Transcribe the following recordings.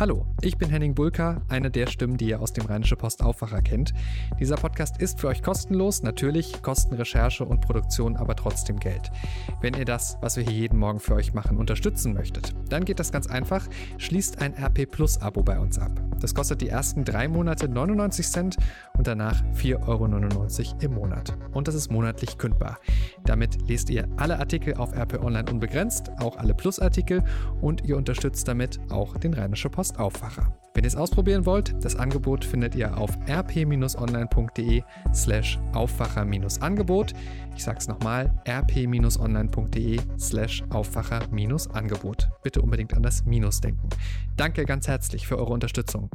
Hallo, ich bin Henning Bulka, eine der Stimmen, die ihr aus dem Rheinische Post Aufwacher kennt. Dieser Podcast ist für euch kostenlos, natürlich kosten Recherche und Produktion aber trotzdem Geld. Wenn ihr das, was wir hier jeden Morgen für euch machen, unterstützen möchtet, dann geht das ganz einfach, schließt ein RP Plus Abo bei uns ab. Das kostet die ersten drei Monate 99 Cent und danach 4,99 Euro im Monat. Und das ist monatlich kündbar. Damit lest ihr alle Artikel auf RP Online unbegrenzt, auch alle Plus-Artikel und ihr unterstützt damit auch den Rheinische Post Aufwacher. Wenn ihr es ausprobieren wollt, das Angebot findet ihr auf rp-online.de slash Aufwacher-Angebot. Ich sage es nochmal, rp-online.de slash Aufwacher-Angebot. Bitte unbedingt an das Minus denken. Danke ganz herzlich für eure Unterstützung.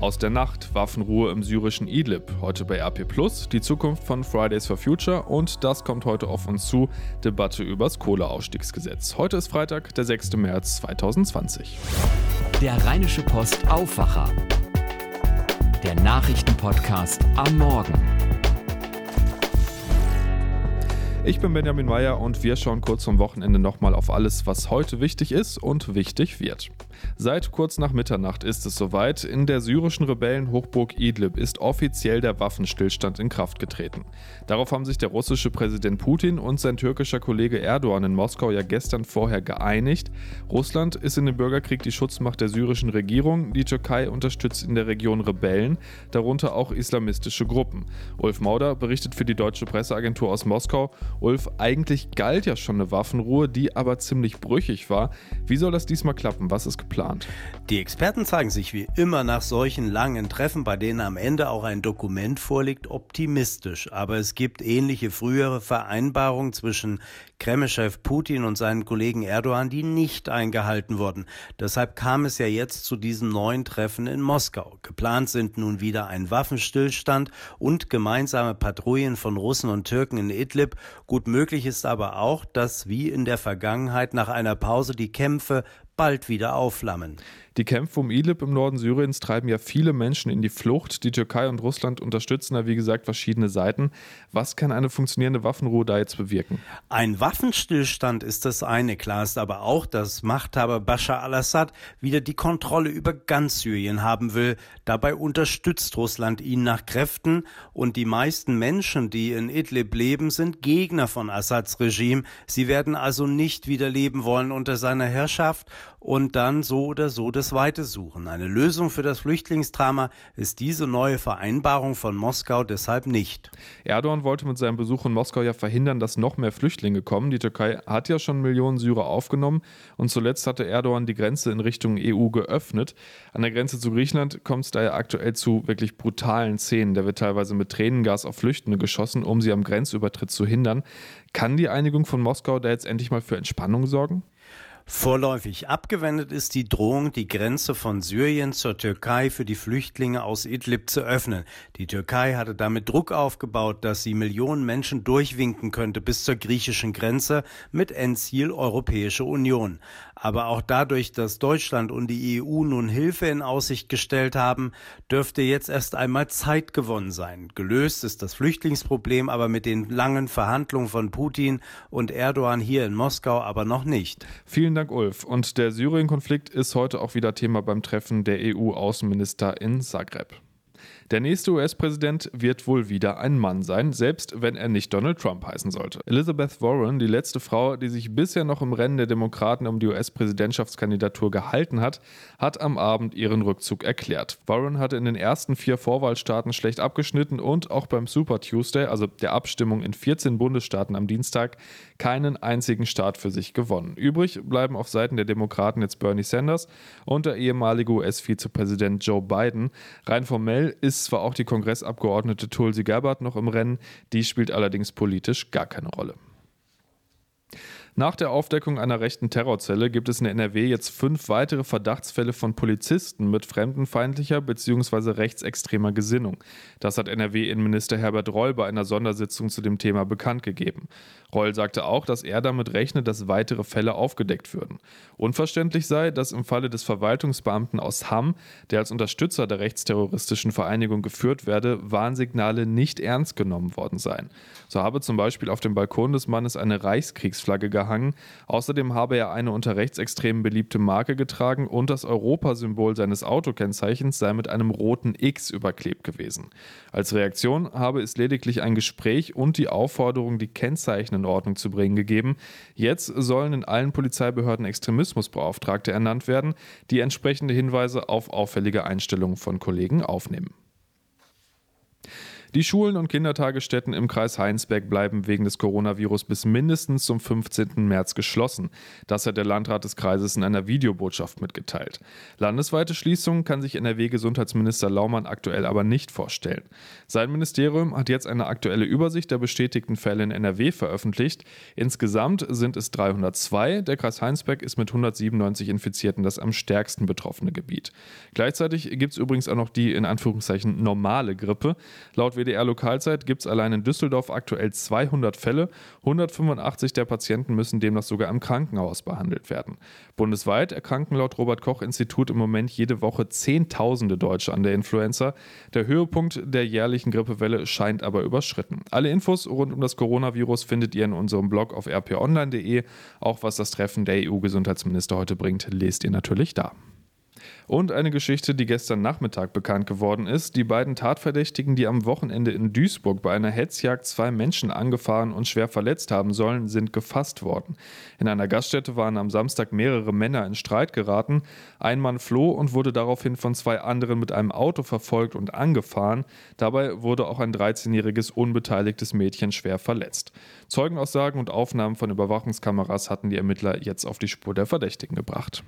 Aus der Nacht, Waffenruhe im syrischen Idlib, heute bei RP Plus, die Zukunft von Fridays for Future und das kommt heute auf uns zu, Debatte übers Kohleausstiegsgesetz. Heute ist Freitag, der 6. März 2020. Der Rheinische Post Aufwacher. Der Nachrichtenpodcast am Morgen. Ich bin Benjamin Meyer und wir schauen kurz zum Wochenende nochmal auf alles, was heute wichtig ist und wichtig wird. Seit kurz nach Mitternacht ist es soweit. In der syrischen Rebellenhochburg Idlib ist offiziell der Waffenstillstand in Kraft getreten. Darauf haben sich der russische Präsident Putin und sein türkischer Kollege Erdogan in Moskau ja gestern vorher geeinigt. Russland ist in dem Bürgerkrieg die Schutzmacht der syrischen Regierung. Die Türkei unterstützt in der Region Rebellen, darunter auch islamistische Gruppen. Ulf Mauder berichtet für die deutsche Presseagentur aus Moskau Ulf, eigentlich galt ja schon eine Waffenruhe, die aber ziemlich brüchig war. Wie soll das diesmal klappen? Was ist geplant? Die Experten zeigen sich wie immer nach solchen langen Treffen, bei denen am Ende auch ein Dokument vorliegt, optimistisch. Aber es gibt ähnliche frühere Vereinbarungen zwischen Kreml-Chef Putin und seinen Kollegen Erdogan, die nicht eingehalten wurden. Deshalb kam es ja jetzt zu diesem neuen Treffen in Moskau. Geplant sind nun wieder ein Waffenstillstand und gemeinsame Patrouillen von Russen und Türken in Idlib. Gut möglich ist aber auch, dass wie in der Vergangenheit nach einer Pause die Kämpfe bald wieder aufflammen. Die Kämpfe um Idlib im Norden Syriens treiben ja viele Menschen in die Flucht. Die Türkei und Russland unterstützen da, wie gesagt, verschiedene Seiten. Was kann eine funktionierende Waffenruhe da jetzt bewirken? Ein Waffenstillstand ist das eine. Klar ist aber auch, dass Machthaber Bashar al-Assad wieder die Kontrolle über ganz Syrien haben will. Dabei unterstützt Russland ihn nach Kräften und die meisten Menschen, die in Idlib leben, sind Gegner von Assads Regime. Sie werden also nicht wieder leben wollen unter seiner Herrschaft und dann so oder so das Weite suchen. Eine Lösung für das Flüchtlingsdrama ist diese neue Vereinbarung von Moskau deshalb nicht. Erdogan wollte mit seinem Besuch in Moskau ja verhindern, dass noch mehr Flüchtlinge kommen. Die Türkei hat ja schon Millionen Syrer aufgenommen und zuletzt hatte Erdogan die Grenze in Richtung EU geöffnet. An der Grenze zu Griechenland kommt es daher aktuell zu wirklich brutalen Szenen. Da wird teilweise mit Tränengas auf Flüchtende geschossen, um sie am Grenzübertritt zu hindern. Kann die Einigung von Moskau da jetzt endlich mal für Entspannung sorgen? Vorläufig abgewendet ist die Drohung, die Grenze von Syrien zur Türkei für die Flüchtlinge aus Idlib zu öffnen. Die Türkei hatte damit Druck aufgebaut, dass sie Millionen Menschen durchwinken könnte bis zur griechischen Grenze mit Endziel Europäische Union. Aber auch dadurch, dass Deutschland und die EU nun Hilfe in Aussicht gestellt haben, dürfte jetzt erst einmal Zeit gewonnen sein. Gelöst ist das Flüchtlingsproblem aber mit den langen Verhandlungen von Putin und Erdogan hier in Moskau aber noch nicht. Vielen Dank, Ulf. Und der Syrien-Konflikt ist heute auch wieder Thema beim Treffen der EU-Außenminister in Zagreb. Der nächste US-Präsident wird wohl wieder ein Mann sein, selbst wenn er nicht Donald Trump heißen sollte. Elizabeth Warren, die letzte Frau, die sich bisher noch im Rennen der Demokraten um die US-Präsidentschaftskandidatur gehalten hat, hat am Abend ihren Rückzug erklärt. Warren hatte in den ersten vier Vorwahlstaaten schlecht abgeschnitten und auch beim Super Tuesday, also der Abstimmung in 14 Bundesstaaten am Dienstag, keinen einzigen Staat für sich gewonnen. Übrig bleiben auf Seiten der Demokraten jetzt Bernie Sanders und der ehemalige US-Vizepräsident Joe Biden. Rein formell ist ist zwar auch die Kongressabgeordnete Tulsi Gabbard noch im Rennen, die spielt allerdings politisch gar keine Rolle. Nach der Aufdeckung einer rechten Terrorzelle gibt es in NRW jetzt fünf weitere Verdachtsfälle von Polizisten mit fremdenfeindlicher bzw. rechtsextremer Gesinnung. Das hat NRW-Innenminister Herbert Reul bei einer Sondersitzung zu dem Thema bekannt gegeben. Reul sagte auch, dass er damit rechnet, dass weitere Fälle aufgedeckt würden. Unverständlich sei, dass im Falle des Verwaltungsbeamten aus Hamm, der als Unterstützer der rechtsterroristischen Vereinigung geführt werde, Warnsignale nicht ernst genommen worden seien. So habe zum Beispiel auf dem Balkon des Mannes eine Reichskriegsflagge gehangen gehangen. Außerdem habe er eine unter Rechtsextremen beliebte Marke getragen und das Europasymbol seines Autokennzeichens sei mit einem roten X überklebt gewesen. Als Reaktion habe es lediglich ein Gespräch und die Aufforderung, die Kennzeichen in Ordnung zu bringen, gegeben. Jetzt sollen in allen Polizeibehörden Extremismusbeauftragte ernannt werden, die entsprechende Hinweise auf auffällige Einstellungen von Kollegen aufnehmen. Die Schulen und Kindertagesstätten im Kreis Heinsberg bleiben wegen des Coronavirus bis mindestens zum 15. März geschlossen. Das hat der Landrat des Kreises in einer Videobotschaft mitgeteilt. Landesweite Schließungen kann sich NRW-Gesundheitsminister Laumann aktuell aber nicht vorstellen. Sein Ministerium hat jetzt eine aktuelle Übersicht der bestätigten Fälle in NRW veröffentlicht. Insgesamt sind es 302. Der Kreis Heinsberg ist mit 197 Infizierten das am stärksten betroffene Gebiet. Gleichzeitig gibt es übrigens auch noch die in Anführungszeichen normale Grippe. Laut WDR Lokalzeit gibt es allein in Düsseldorf aktuell 200 Fälle. 185 der Patienten müssen demnach sogar im Krankenhaus behandelt werden. Bundesweit erkranken laut Robert Koch Institut im Moment jede Woche Zehntausende Deutsche an der Influenza. Der Höhepunkt der jährlichen Grippewelle scheint aber überschritten. Alle Infos rund um das Coronavirus findet ihr in unserem Blog auf rponline.de. Auch was das Treffen der EU-Gesundheitsminister heute bringt, lest ihr natürlich da. Und eine Geschichte, die gestern Nachmittag bekannt geworden ist. Die beiden Tatverdächtigen, die am Wochenende in Duisburg bei einer Hetzjagd zwei Menschen angefahren und schwer verletzt haben sollen, sind gefasst worden. In einer Gaststätte waren am Samstag mehrere Männer in Streit geraten. Ein Mann floh und wurde daraufhin von zwei anderen mit einem Auto verfolgt und angefahren. Dabei wurde auch ein 13-jähriges unbeteiligtes Mädchen schwer verletzt. Zeugenaussagen und Aufnahmen von Überwachungskameras hatten die Ermittler jetzt auf die Spur der Verdächtigen gebracht.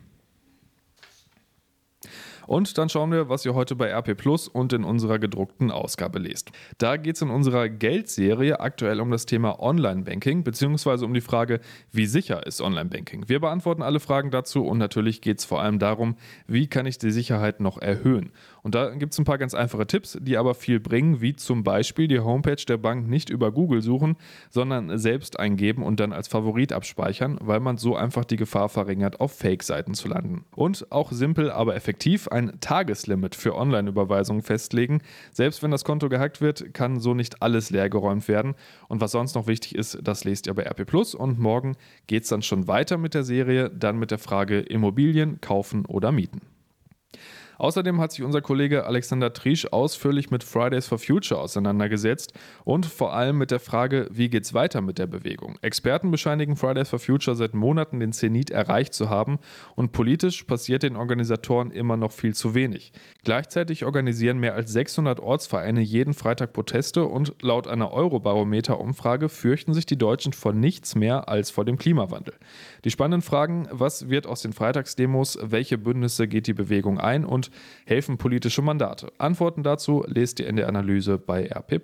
Und dann schauen wir, was ihr heute bei RP Plus und in unserer gedruckten Ausgabe lest. Da geht es in unserer Geldserie aktuell um das Thema Online-Banking, beziehungsweise um die Frage, wie sicher ist Online-Banking. Wir beantworten alle Fragen dazu und natürlich geht es vor allem darum, wie kann ich die Sicherheit noch erhöhen. Und da gibt es ein paar ganz einfache Tipps, die aber viel bringen, wie zum Beispiel die Homepage der Bank nicht über Google suchen, sondern selbst eingeben und dann als Favorit abspeichern, weil man so einfach die Gefahr verringert, auf Fake-Seiten zu landen. Und auch simpel, aber effektiv ein Tageslimit für Online-Überweisungen festlegen. Selbst wenn das Konto gehackt wird, kann so nicht alles leergeräumt werden. Und was sonst noch wichtig ist, das lest ihr bei RP Plus. Und morgen geht es dann schon weiter mit der Serie, dann mit der Frage Immobilien kaufen oder mieten. Außerdem hat sich unser Kollege Alexander Triesch ausführlich mit Fridays for Future auseinandergesetzt und vor allem mit der Frage, wie geht's weiter mit der Bewegung. Experten bescheinigen Fridays for Future seit Monaten den Zenit erreicht zu haben und politisch passiert den Organisatoren immer noch viel zu wenig. Gleichzeitig organisieren mehr als 600 Ortsvereine jeden Freitag Proteste und laut einer Eurobarometer-Umfrage fürchten sich die Deutschen vor nichts mehr als vor dem Klimawandel. Die spannenden Fragen, was wird aus den Freitagsdemos, welche Bündnisse geht die Bewegung ein und helfen politische Mandate? Antworten dazu lest ihr in der Analyse bei RP.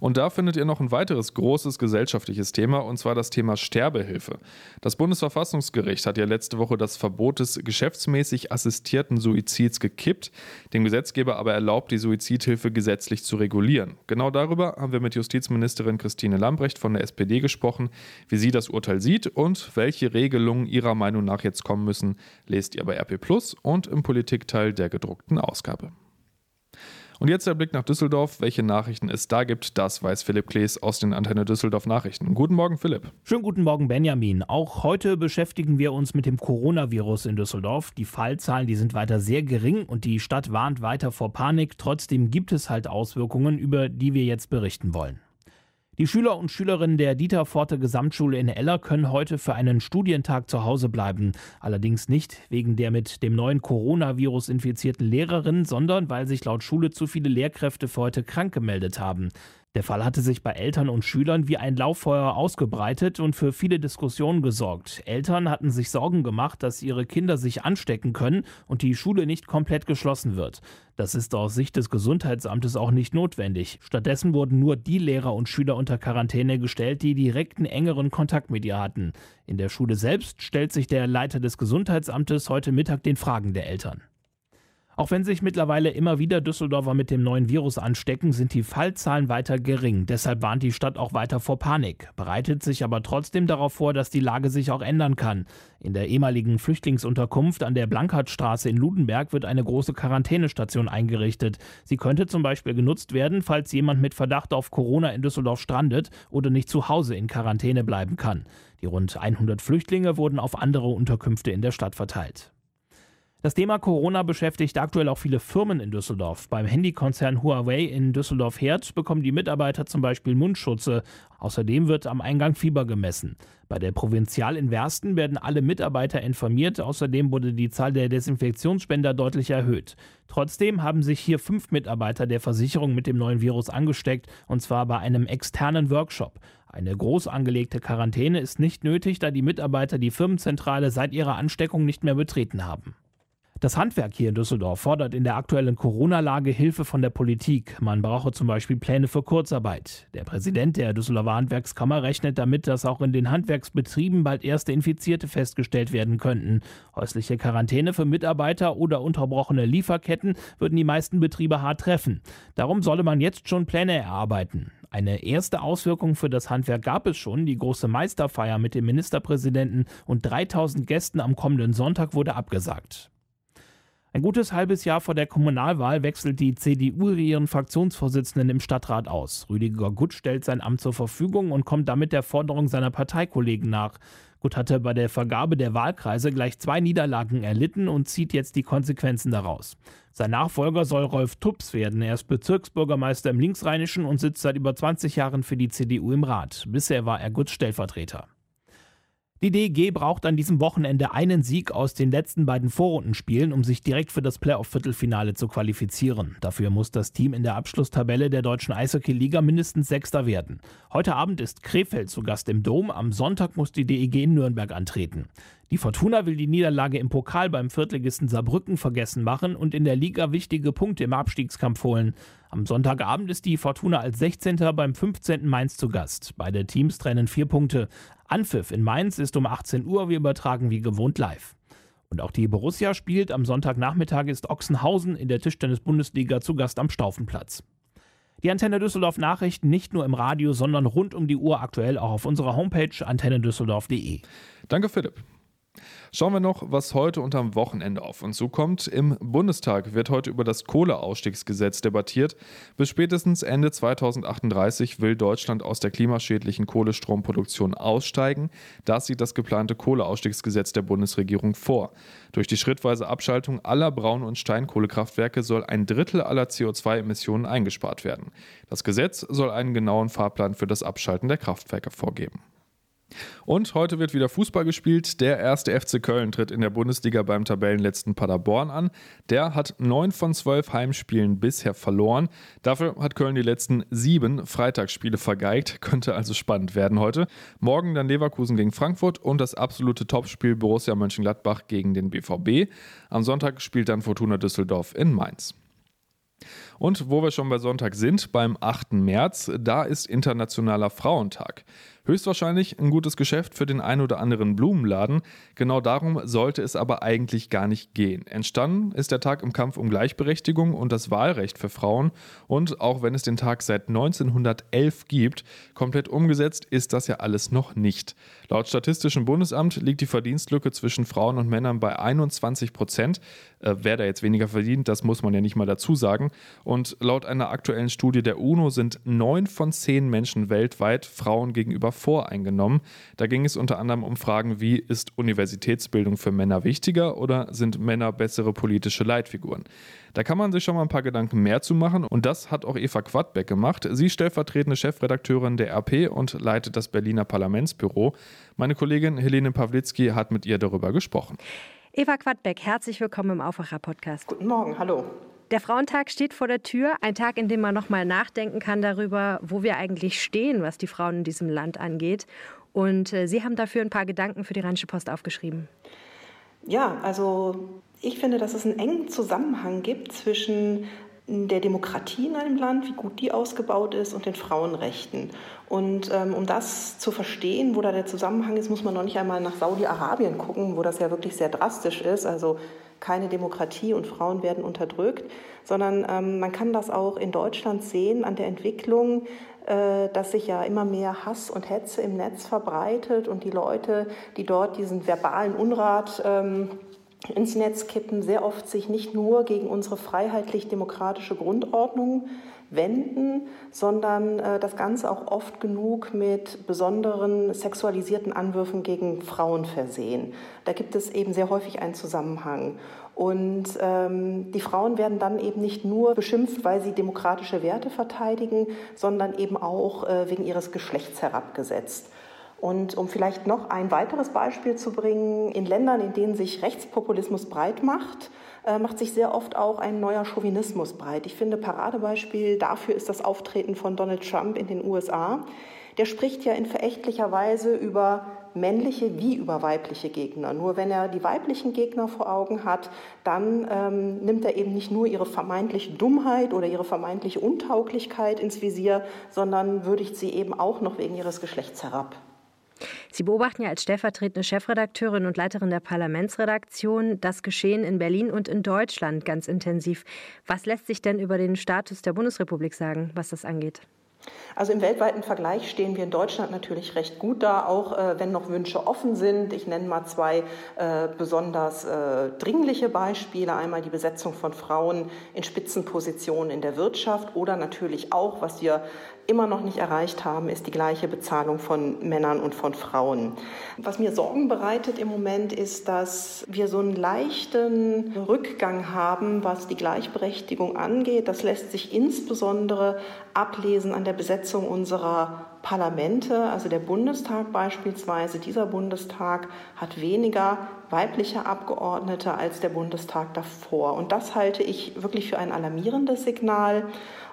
Und da findet ihr noch ein weiteres großes gesellschaftliches Thema, und zwar das Thema Sterbehilfe. Das Bundesverfassungsgericht hat ja letzte Woche das Verbot des geschäftsmäßig assistierten Suizids gekippt, dem Gesetzgeber aber erlaubt, die Suizidhilfe gesetzlich zu regulieren. Genau darüber haben wir mit Justizministerin Christine Lambrecht von der SPD gesprochen, wie sie das Urteil sieht und welche Regelungen ihrer Meinung nach jetzt kommen müssen, lest ihr bei RP Plus und im Politikteil der gedruckten Ausgabe. Und jetzt der Blick nach Düsseldorf. Welche Nachrichten es da gibt, das weiß Philipp Klees aus den Antenne Düsseldorf Nachrichten. Guten Morgen, Philipp. Schönen guten Morgen, Benjamin. Auch heute beschäftigen wir uns mit dem Coronavirus in Düsseldorf. Die Fallzahlen, die sind weiter sehr gering und die Stadt warnt weiter vor Panik. Trotzdem gibt es halt Auswirkungen, über die wir jetzt berichten wollen. Die Schüler und Schülerinnen der Dieter Forte Gesamtschule in Eller können heute für einen Studientag zu Hause bleiben. Allerdings nicht wegen der mit dem neuen Coronavirus infizierten Lehrerin, sondern weil sich laut Schule zu viele Lehrkräfte für heute krank gemeldet haben. Der Fall hatte sich bei Eltern und Schülern wie ein Lauffeuer ausgebreitet und für viele Diskussionen gesorgt. Eltern hatten sich Sorgen gemacht, dass ihre Kinder sich anstecken können und die Schule nicht komplett geschlossen wird. Das ist aus Sicht des Gesundheitsamtes auch nicht notwendig. Stattdessen wurden nur die Lehrer und Schüler unter Quarantäne gestellt, die direkten engeren Kontakt mit ihr hatten. In der Schule selbst stellt sich der Leiter des Gesundheitsamtes heute Mittag den Fragen der Eltern. Auch wenn sich mittlerweile immer wieder Düsseldorfer mit dem neuen Virus anstecken, sind die Fallzahlen weiter gering. Deshalb warnt die Stadt auch weiter vor Panik, bereitet sich aber trotzdem darauf vor, dass die Lage sich auch ändern kann. In der ehemaligen Flüchtlingsunterkunft an der Blankhartstraße in Ludenberg wird eine große Quarantänestation eingerichtet. Sie könnte zum Beispiel genutzt werden, falls jemand mit Verdacht auf Corona in Düsseldorf strandet oder nicht zu Hause in Quarantäne bleiben kann. Die rund 100 Flüchtlinge wurden auf andere Unterkünfte in der Stadt verteilt. Das Thema Corona beschäftigt aktuell auch viele Firmen in Düsseldorf. Beim Handykonzern Huawei in Düsseldorf-Herd bekommen die Mitarbeiter zum Beispiel Mundschutze. Außerdem wird am Eingang Fieber gemessen. Bei der Provinzial in Wersten werden alle Mitarbeiter informiert. Außerdem wurde die Zahl der Desinfektionsspender deutlich erhöht. Trotzdem haben sich hier fünf Mitarbeiter der Versicherung mit dem neuen Virus angesteckt, und zwar bei einem externen Workshop. Eine groß angelegte Quarantäne ist nicht nötig, da die Mitarbeiter die Firmenzentrale seit ihrer Ansteckung nicht mehr betreten haben. Das Handwerk hier in Düsseldorf fordert in der aktuellen Corona-Lage Hilfe von der Politik. Man brauche zum Beispiel Pläne für Kurzarbeit. Der Präsident der Düsseldorfer Handwerkskammer rechnet damit, dass auch in den Handwerksbetrieben bald erste Infizierte festgestellt werden könnten. Häusliche Quarantäne für Mitarbeiter oder unterbrochene Lieferketten würden die meisten Betriebe hart treffen. Darum solle man jetzt schon Pläne erarbeiten. Eine erste Auswirkung für das Handwerk gab es schon. Die große Meisterfeier mit dem Ministerpräsidenten und 3000 Gästen am kommenden Sonntag wurde abgesagt. Ein gutes halbes Jahr vor der Kommunalwahl wechselt die CDU ihren Fraktionsvorsitzenden im Stadtrat aus. Rüdiger Gutt stellt sein Amt zur Verfügung und kommt damit der Forderung seiner Parteikollegen nach. Gutt hatte bei der Vergabe der Wahlkreise gleich zwei Niederlagen erlitten und zieht jetzt die Konsequenzen daraus. Sein Nachfolger soll Rolf Tups werden. Er ist Bezirksbürgermeister im Linksrheinischen und sitzt seit über 20 Jahren für die CDU im Rat. Bisher war er Gutts Stellvertreter. Die DEG braucht an diesem Wochenende einen Sieg aus den letzten beiden Vorrundenspielen, um sich direkt für das Playoff-Viertelfinale zu qualifizieren. Dafür muss das Team in der Abschlusstabelle der deutschen Eishockey-Liga mindestens Sechster werden. Heute Abend ist Krefeld zu Gast im Dom. Am Sonntag muss die DEG in Nürnberg antreten. Die Fortuna will die Niederlage im Pokal beim Viertligisten Saarbrücken vergessen machen und in der Liga wichtige Punkte im Abstiegskampf holen. Am Sonntagabend ist die Fortuna als 16. beim 15. Mainz zu Gast. Beide Teams trennen vier Punkte. Anpfiff in Mainz ist um 18 Uhr. Wir übertragen wie gewohnt live. Und auch die Borussia spielt. Am Sonntagnachmittag ist Ochsenhausen in der Tischtennis-Bundesliga zu Gast am Staufenplatz. Die Antenne Düsseldorf Nachrichten nicht nur im Radio, sondern rund um die Uhr aktuell auch auf unserer Homepage antennedüsseldorf.de. Danke, Philipp. Schauen wir noch, was heute und am Wochenende auf uns zukommt. Im Bundestag wird heute über das Kohleausstiegsgesetz debattiert. Bis spätestens Ende 2038 will Deutschland aus der klimaschädlichen Kohlestromproduktion aussteigen. Das sieht das geplante Kohleausstiegsgesetz der Bundesregierung vor. Durch die schrittweise Abschaltung aller Braun- und Steinkohlekraftwerke soll ein Drittel aller CO2-Emissionen eingespart werden. Das Gesetz soll einen genauen Fahrplan für das Abschalten der Kraftwerke vorgeben. Und heute wird wieder Fußball gespielt. Der erste FC Köln tritt in der Bundesliga beim Tabellenletzten Paderborn an. Der hat neun von zwölf Heimspielen bisher verloren. Dafür hat Köln die letzten sieben Freitagsspiele vergeigt. Könnte also spannend werden heute. Morgen dann Leverkusen gegen Frankfurt und das absolute Topspiel Borussia Mönchengladbach gegen den BVB. Am Sonntag spielt dann Fortuna Düsseldorf in Mainz. Und wo wir schon bei Sonntag sind, beim 8. März, da ist Internationaler Frauentag. Höchstwahrscheinlich ein gutes Geschäft für den ein oder anderen Blumenladen. Genau darum sollte es aber eigentlich gar nicht gehen. Entstanden ist der Tag im Kampf um Gleichberechtigung und das Wahlrecht für Frauen. Und auch wenn es den Tag seit 1911 gibt, komplett umgesetzt ist das ja alles noch nicht. Laut Statistischem Bundesamt liegt die Verdienstlücke zwischen Frauen und Männern bei 21 Prozent. Äh, wer da jetzt weniger verdient, das muss man ja nicht mal dazu sagen. Und laut einer aktuellen Studie der UNO sind neun von zehn Menschen weltweit Frauen gegenüber voreingenommen. Da ging es unter anderem um Fragen wie, ist Universitätsbildung für Männer wichtiger oder sind Männer bessere politische Leitfiguren? Da kann man sich schon mal ein paar Gedanken mehr zu machen und das hat auch Eva Quadbeck gemacht. Sie stellvertretende Chefredakteurin der RP und leitet das Berliner Parlamentsbüro. Meine Kollegin Helene Pawlitzki hat mit ihr darüber gesprochen. Eva Quadbeck, herzlich willkommen im Aufwacher-Podcast. Guten Morgen, hallo. Der Frauentag steht vor der Tür, ein Tag, in dem man noch mal nachdenken kann darüber, wo wir eigentlich stehen, was die Frauen in diesem Land angeht. Und äh, Sie haben dafür ein paar Gedanken für die Rheinische Post aufgeschrieben. Ja, also ich finde, dass es einen engen Zusammenhang gibt zwischen der Demokratie in einem Land, wie gut die ausgebaut ist und den Frauenrechten. Und ähm, um das zu verstehen, wo da der Zusammenhang ist, muss man noch nicht einmal nach Saudi-Arabien gucken, wo das ja wirklich sehr drastisch ist. Also keine Demokratie und Frauen werden unterdrückt, sondern ähm, man kann das auch in Deutschland sehen an der Entwicklung, äh, dass sich ja immer mehr Hass und Hetze im Netz verbreitet und die Leute, die dort diesen verbalen Unrat ähm, ins Netz kippen, sehr oft sich nicht nur gegen unsere freiheitlich-demokratische Grundordnung wenden, sondern äh, das Ganze auch oft genug mit besonderen sexualisierten Anwürfen gegen Frauen versehen. Da gibt es eben sehr häufig einen Zusammenhang. Und ähm, die Frauen werden dann eben nicht nur beschimpft, weil sie demokratische Werte verteidigen, sondern eben auch äh, wegen ihres Geschlechts herabgesetzt. Und um vielleicht noch ein weiteres Beispiel zu bringen, in Ländern, in denen sich Rechtspopulismus breit macht, äh, macht sich sehr oft auch ein neuer Chauvinismus breit. Ich finde, Paradebeispiel dafür ist das Auftreten von Donald Trump in den USA. Der spricht ja in verächtlicher Weise über männliche wie über weibliche Gegner. Nur wenn er die weiblichen Gegner vor Augen hat, dann ähm, nimmt er eben nicht nur ihre vermeintliche Dummheit oder ihre vermeintliche Untauglichkeit ins Visier, sondern würdigt sie eben auch noch wegen ihres Geschlechts herab. Sie beobachten ja als stellvertretende Chefredakteurin und Leiterin der Parlamentsredaktion das Geschehen in Berlin und in Deutschland ganz intensiv. Was lässt sich denn über den Status der Bundesrepublik sagen, was das angeht? Also im weltweiten Vergleich stehen wir in Deutschland natürlich recht gut da, auch äh, wenn noch Wünsche offen sind. Ich nenne mal zwei äh, besonders äh, dringliche Beispiele. Einmal die Besetzung von Frauen in Spitzenpositionen in der Wirtschaft oder natürlich auch, was wir immer noch nicht erreicht haben, ist die gleiche Bezahlung von Männern und von Frauen. Was mir Sorgen bereitet im Moment ist, dass wir so einen leichten Rückgang haben, was die Gleichberechtigung angeht. Das lässt sich insbesondere ablesen an der Besetzung unserer Parlamente, also der Bundestag beispielsweise. Dieser Bundestag hat weniger weibliche Abgeordnete als der Bundestag davor. Und das halte ich wirklich für ein alarmierendes Signal.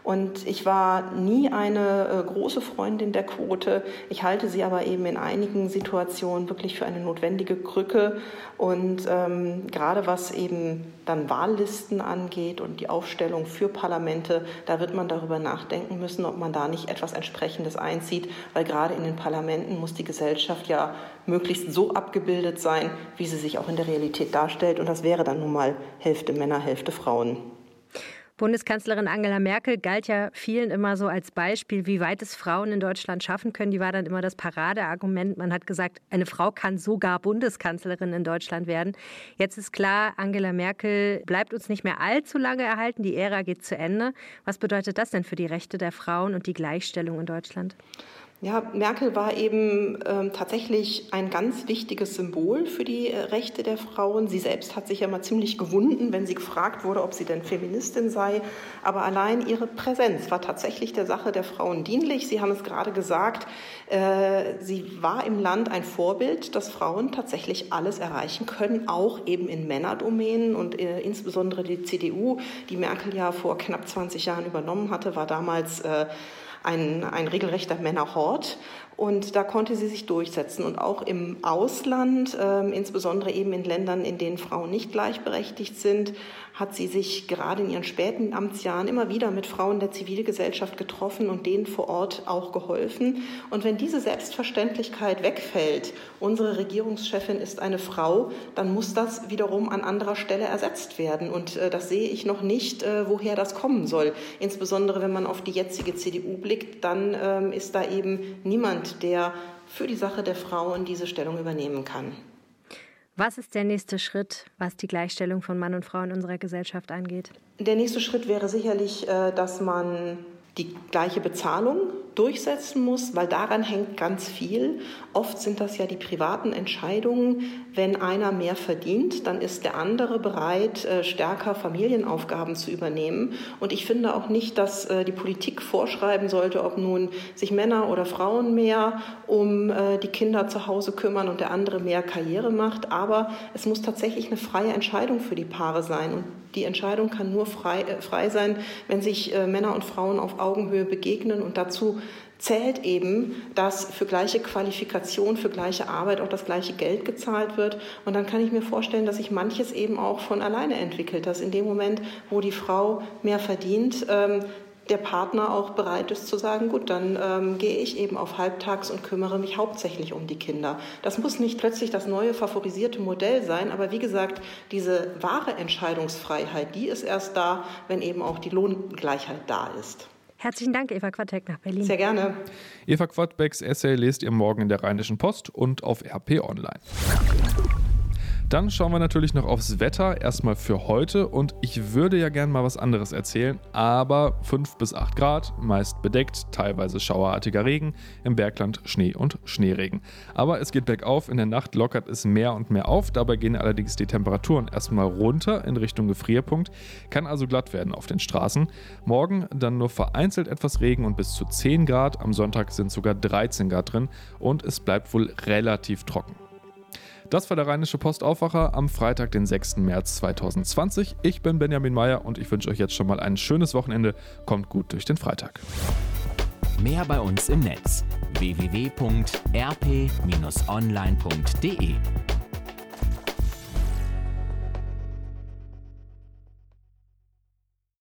Und ich war nie eine äh, große Freundin der Quote. Ich halte sie aber eben in einigen Situationen wirklich für eine notwendige Krücke. Und ähm, gerade was eben dann Wahllisten angeht und die Aufstellung für Parlamente, da wird man darüber nachdenken müssen, ob man da nicht etwas Entsprechendes einzieht, weil gerade in den Parlamenten muss die Gesellschaft ja möglichst so abgebildet sein, wie sie sich auch in der Realität darstellt. Und das wäre dann nun mal Hälfte Männer, Hälfte Frauen. Bundeskanzlerin Angela Merkel galt ja vielen immer so als Beispiel, wie weit es Frauen in Deutschland schaffen können. Die war dann immer das Paradeargument. Man hat gesagt, eine Frau kann sogar Bundeskanzlerin in Deutschland werden. Jetzt ist klar, Angela Merkel bleibt uns nicht mehr allzu lange erhalten. Die Ära geht zu Ende. Was bedeutet das denn für die Rechte der Frauen und die Gleichstellung in Deutschland? Ja, Merkel war eben ähm, tatsächlich ein ganz wichtiges Symbol für die äh, Rechte der Frauen. Sie selbst hat sich ja mal ziemlich gewunden, wenn sie gefragt wurde, ob sie denn Feministin sei. Aber allein ihre Präsenz war tatsächlich der Sache der Frauen dienlich. Sie haben es gerade gesagt, äh, sie war im Land ein Vorbild, dass Frauen tatsächlich alles erreichen können, auch eben in Männerdomänen. Und äh, insbesondere die CDU, die Merkel ja vor knapp 20 Jahren übernommen hatte, war damals äh, ein, ein regelrechter Männerhort. Und da konnte sie sich durchsetzen. Und auch im Ausland, äh, insbesondere eben in Ländern, in denen Frauen nicht gleichberechtigt sind, hat sie sich gerade in ihren späten Amtsjahren immer wieder mit Frauen der Zivilgesellschaft getroffen und denen vor Ort auch geholfen. Und wenn diese Selbstverständlichkeit wegfällt, unsere Regierungschefin ist eine Frau, dann muss das wiederum an anderer Stelle ersetzt werden. Und äh, das sehe ich noch nicht, äh, woher das kommen soll. Insbesondere wenn man auf die jetzige CDU blickt, dann ähm, ist da eben niemand, der für die Sache der Frauen diese Stellung übernehmen kann. Was ist der nächste Schritt, was die Gleichstellung von Mann und Frau in unserer Gesellschaft angeht? Der nächste Schritt wäre sicherlich, äh, dass man die gleiche Bezahlung durchsetzen muss, weil daran hängt ganz viel. Oft sind das ja die privaten Entscheidungen. Wenn einer mehr verdient, dann ist der andere bereit, äh, stärker Familienaufgaben zu übernehmen. Und ich finde auch nicht, dass äh, die Politik vorschreiben sollte, ob nun sich Männer oder Frauen mehr um äh, die Kinder zu Hause kümmern und der andere mehr Karriere macht. Aber es muss tatsächlich eine freie Entscheidung für die Paare sein. Und die Entscheidung kann nur frei, frei sein, wenn sich Männer und Frauen auf Augenhöhe begegnen und dazu zählt eben, dass für gleiche Qualifikation, für gleiche Arbeit auch das gleiche Geld gezahlt wird. Und dann kann ich mir vorstellen, dass sich manches eben auch von alleine entwickelt, dass in dem Moment, wo die Frau mehr verdient, ähm, der Partner auch bereit ist zu sagen, gut, dann ähm, gehe ich eben auf Halbtags und kümmere mich hauptsächlich um die Kinder. Das muss nicht plötzlich das neue favorisierte Modell sein, aber wie gesagt, diese wahre Entscheidungsfreiheit, die ist erst da, wenn eben auch die Lohngleichheit da ist. Herzlichen Dank, Eva Quadbeck nach Berlin. Sehr gerne. Eva Quadbecks Essay lest ihr morgen in der Rheinischen Post und auf RP Online. Dann schauen wir natürlich noch aufs Wetter, erstmal für heute. Und ich würde ja gerne mal was anderes erzählen, aber 5 bis 8 Grad, meist bedeckt, teilweise schauerartiger Regen, im Bergland Schnee und Schneeregen. Aber es geht bergauf, in der Nacht lockert es mehr und mehr auf, dabei gehen allerdings die Temperaturen erstmal runter in Richtung Gefrierpunkt, kann also glatt werden auf den Straßen. Morgen dann nur vereinzelt etwas Regen und bis zu 10 Grad, am Sonntag sind sogar 13 Grad drin und es bleibt wohl relativ trocken. Das war der Rheinische Postaufwacher am Freitag, den 6. März 2020. Ich bin Benjamin Meyer und ich wünsche euch jetzt schon mal ein schönes Wochenende. Kommt gut durch den Freitag. Mehr bei uns im Netz www.rp-online.de